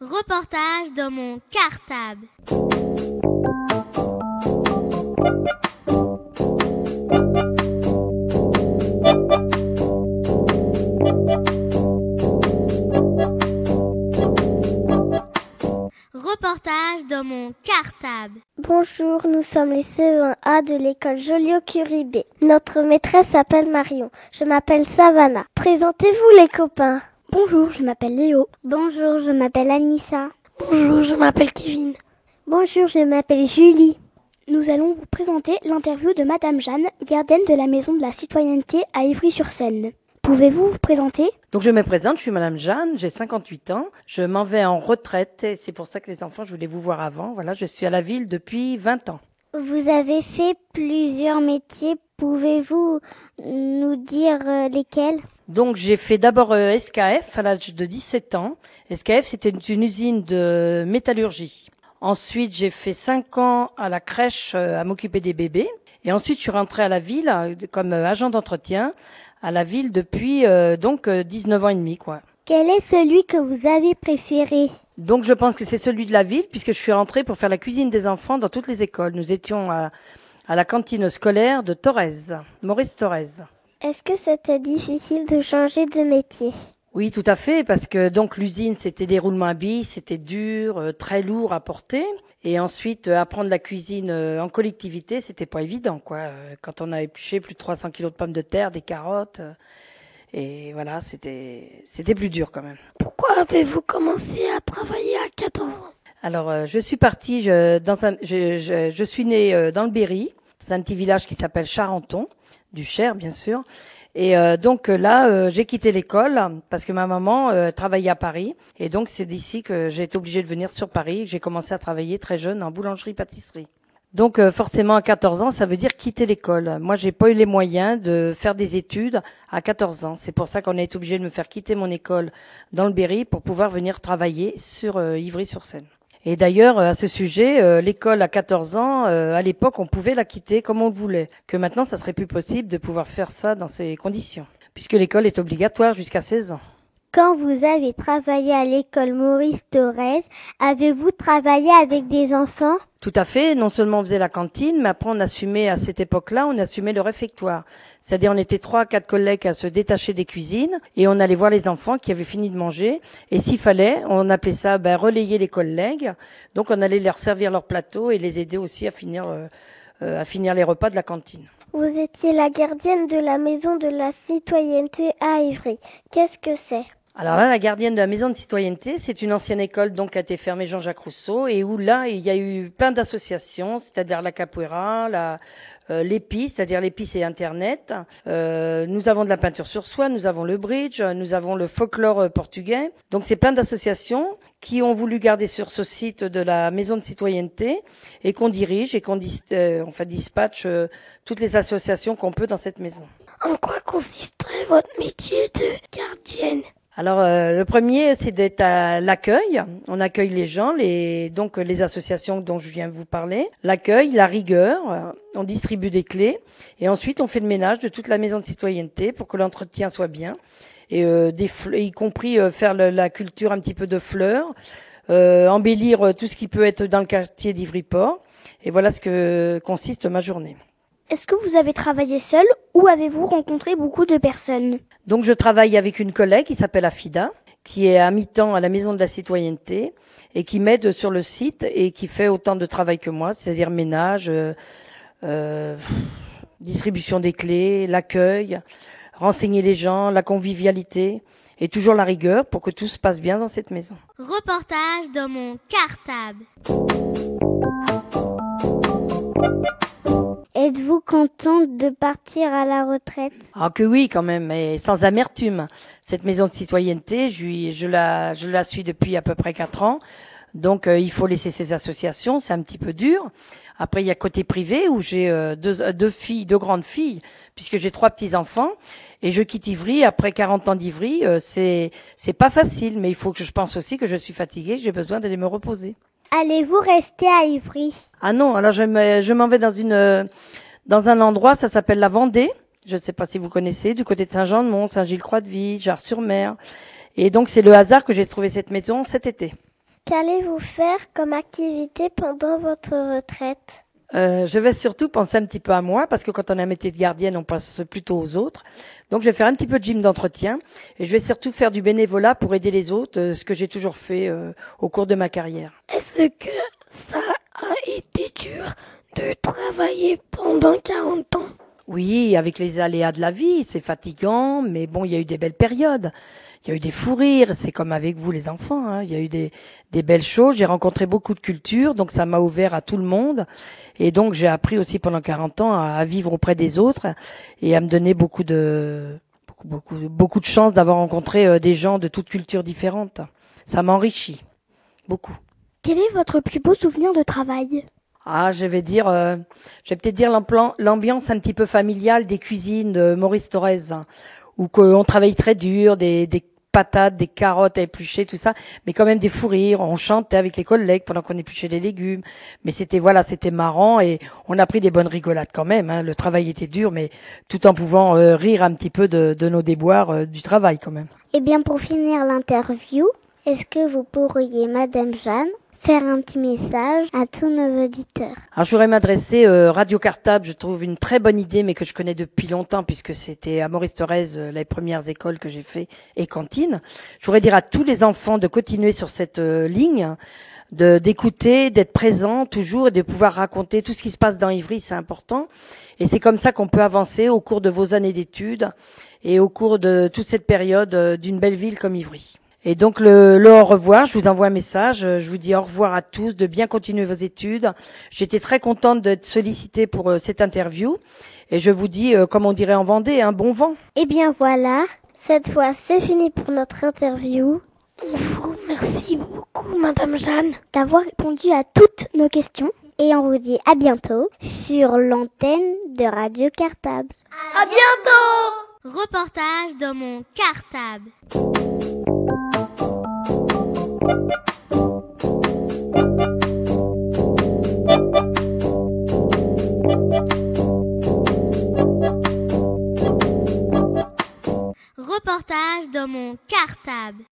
Reportage dans mon cartable. Reportage dans mon cartable. Bonjour, nous sommes les CE1A de l'école Joliot-Curie B. Notre maîtresse s'appelle Marion. Je m'appelle Savannah. Présentez-vous les copains. Bonjour, je m'appelle Léo. Bonjour, je m'appelle Anissa. Bonjour, je m'appelle Kevin. Bonjour, je m'appelle Julie. Nous allons vous présenter l'interview de Madame Jeanne, gardienne de la Maison de la Citoyenneté à Ivry-sur-Seine. Pouvez-vous vous présenter? Donc je me présente, je suis Madame Jeanne, j'ai 58 ans, je m'en vais en retraite et c'est pour ça que les enfants, je voulais vous voir avant. Voilà, je suis à la ville depuis 20 ans. Vous avez fait plusieurs métiers. Pouvez-vous nous dire euh, lesquels? Donc j'ai fait d'abord euh, SKF à l'âge de 17 ans. SKF c'était une usine de métallurgie. Ensuite j'ai fait 5 ans à la crèche euh, à m'occuper des bébés. Et ensuite je suis rentrée à la ville comme agent d'entretien à la ville depuis donc euh, 19 ans et demi quoi. Quel est celui que vous avez préféré? Donc je pense que c'est celui de la ville puisque je suis rentrée pour faire la cuisine des enfants dans toutes les écoles. Nous étions à, à la cantine scolaire de Torres, Maurice Torres. Est-ce que c'était difficile de changer de métier? Oui, tout à fait, parce que donc l'usine c'était des roulements à billes, c'était dur, euh, très lourd à porter, et ensuite euh, apprendre la cuisine euh, en collectivité, c'était pas évident, quoi. Quand on a épluché plus de 300 kilos de pommes de terre, des carottes, et voilà, c'était c'était plus dur quand même. Pourquoi avez-vous commencé à travailler à 14 ans? Alors, euh, je suis partie je, dans un, je, je, je suis née euh, dans le Berry, dans un petit village qui s'appelle Charenton, du Cher bien sûr. Et euh, donc euh, là, euh, j'ai quitté l'école parce que ma maman euh, travaillait à Paris. Et donc c'est d'ici que j'ai été obligée de venir sur Paris. J'ai commencé à travailler très jeune en boulangerie-pâtisserie. Donc euh, forcément à 14 ans, ça veut dire quitter l'école. Moi, j'ai pas eu les moyens de faire des études à 14 ans. C'est pour ça qu'on a été obligé de me faire quitter mon école dans le Berry pour pouvoir venir travailler sur euh, Ivry-sur-Seine. Et d'ailleurs, euh, à ce sujet, l'école à 14 ans, à l'époque, on pouvait la quitter comme on le voulait. Que maintenant, ça serait plus possible de pouvoir faire ça dans ces conditions, puisque l'école est obligatoire jusqu'à 16 ans. Quand vous avez travaillé à l'école Maurice Thorez, avez-vous travaillé avec des enfants? Tout à fait. Non seulement on faisait la cantine, mais après on assumait à cette époque-là, on assumait le réfectoire. C'est-à-dire on était trois, quatre collègues à se détacher des cuisines et on allait voir les enfants qui avaient fini de manger. Et s'il fallait, on appelait ça ben, relayer les collègues. Donc on allait leur servir leur plateau et les aider aussi à finir, euh, à finir les repas de la cantine. Vous étiez la gardienne de la maison de la citoyenneté à Ivry. Qu'est-ce que c'est? Alors là, la gardienne de la maison de citoyenneté, c'est une ancienne école donc a été fermée Jean-Jacques Rousseau et où là il y a eu plein d'associations, c'est-à-dire la capoeira, la euh, l'épi, c'est-à-dire l'épi c'est Internet. Euh, nous avons de la peinture sur soie, nous avons le bridge, nous avons le folklore euh, portugais. Donc c'est plein d'associations qui ont voulu garder sur ce site de la maison de citoyenneté et qu'on dirige et qu'on dis, euh, dispatche euh, toutes les associations qu'on peut dans cette maison. En quoi consisterait votre métier de gardienne? Alors euh, le premier, c'est d'être à l'accueil. On accueille les gens, les donc les associations dont je viens de vous parler. L'accueil, la rigueur. euh, on distribue des clés et ensuite on fait le ménage de toute la maison de citoyenneté pour que l'entretien soit bien et euh, des y compris euh, faire la culture un petit peu de fleurs, embellir tout ce qui peut être dans le quartier d'Ivry-Port. Et voilà ce que consiste ma journée. Est-ce que vous avez travaillé seul ou avez-vous rencontré beaucoup de personnes Donc je travaille avec une collègue qui s'appelle Afida, qui est à mi-temps à la Maison de la Citoyenneté et qui m'aide sur le site et qui fait autant de travail que moi, c'est-à-dire ménage, euh, euh, distribution des clés, l'accueil, renseigner les gens, la convivialité et toujours la rigueur pour que tout se passe bien dans cette maison. Reportage dans mon cartable. Êtes-vous contente de partir à la retraite? Ah que oui quand même, mais sans amertume. Cette maison de citoyenneté, je, je, la, je la suis depuis à peu près quatre ans. Donc euh, il faut laisser ces associations, c'est un petit peu dur. Après il y a côté privé où j'ai euh, deux, euh, deux filles, deux grandes filles, puisque j'ai trois petits enfants. Et je quitte Ivry après 40 ans d'Ivry. Euh, c'est c'est pas facile, mais il faut que je pense aussi que je suis fatiguée, j'ai besoin d'aller me reposer. Allez-vous rester à Ivry? Ah non, alors je me- je m'en vais dans une euh, dans un endroit, ça s'appelle la Vendée. Je ne sais pas si vous connaissez, du côté de Saint-Jean-de-Mont, Saint-Gilles-Croix-de-Vie, Jarre-sur-Mer. Et donc c'est le hasard que j'ai trouvé cette maison cet été. Qu'allez-vous faire comme activité pendant votre retraite? Euh, je vais surtout penser un petit peu à moi parce que quand on a un métier de gardienne, on pense plutôt aux autres. Donc je vais faire un petit peu de gym d'entretien et je vais surtout faire du bénévolat pour aider les autres, euh, ce que j'ai toujours fait euh, au cours de ma carrière. Est-ce que ça a été dur? De travailler pendant 40 ans Oui, avec les aléas de la vie, c'est fatigant, mais bon, il y a eu des belles périodes. Il y a eu des fous rires, c'est comme avec vous les enfants. Hein. Il y a eu des, des belles choses. J'ai rencontré beaucoup de cultures, donc ça m'a ouvert à tout le monde. Et donc j'ai appris aussi pendant 40 ans à, vivre auprès des autres et à me donner beaucoup de beaucoup beaucoup, beaucoup de chance d'avoir rencontré euh, des gens de toutes cultures différentes. Ça m'enrichit beaucoup. Quel est votre plus beau souvenir de travail? Ah, je vais dire, euh, je vais peut-être dire l'ambiance un petit peu familiale des cuisines de Maurice Thorez, hein, où on travaille très dur, des, des patates, des carottes à éplucher, tout ça, mais quand même des fous rires. On chantait avec les collègues pendant qu'on épluchait les légumes. Mais c'était voilà, c'était marrant et on a pris des bonnes rigolades quand même. Hein. Le travail était dur, mais tout en pouvant euh, rire un petit peu de, nos déboires euh, du travail quand même. Eh bien, pour finir l'interview, est-ce que vous pourriez, Madame Jeanne, faire un petit message à tous nos auditeurs. Alors je voudrais m'adresser euh, Radio Cartable, je trouve une très bonne idée mais que je connais depuis longtemps puisque c'était à Maurice Thorez euh, les premières écoles que j'ai fait et cantine. Je voudrais dire à tous les enfants de continuer sur cette euh, ligne de d'écouter, d'être présent toujours et de pouvoir raconter tout ce qui se passe dans Ivry, c'est important. Et c'est comme ça qu'on peut avancer au cours de vos années d'études et au cours de toute cette période euh, d'une belle ville comme Ivry. Et donc le, le, au revoir, je vous envoie un message, je vous dis au revoir à tous, de bien continuer vos études. J'étais très contente d'être sollicitée pour euh, cette interview et je vous dis, euh, comme on dirait en Vendée, un bon vent. Eh bien voilà, cette fois c'est fini pour notre interview. On vous remercie beaucoup, Madame Jeanne, d'avoir répondu à toutes nos questions. Et on vous dit à bientôt sur l'antenne de Radio Cartable. À bientôt Reportage dans mon cartable. Reportage dans mon cartable. Thank you.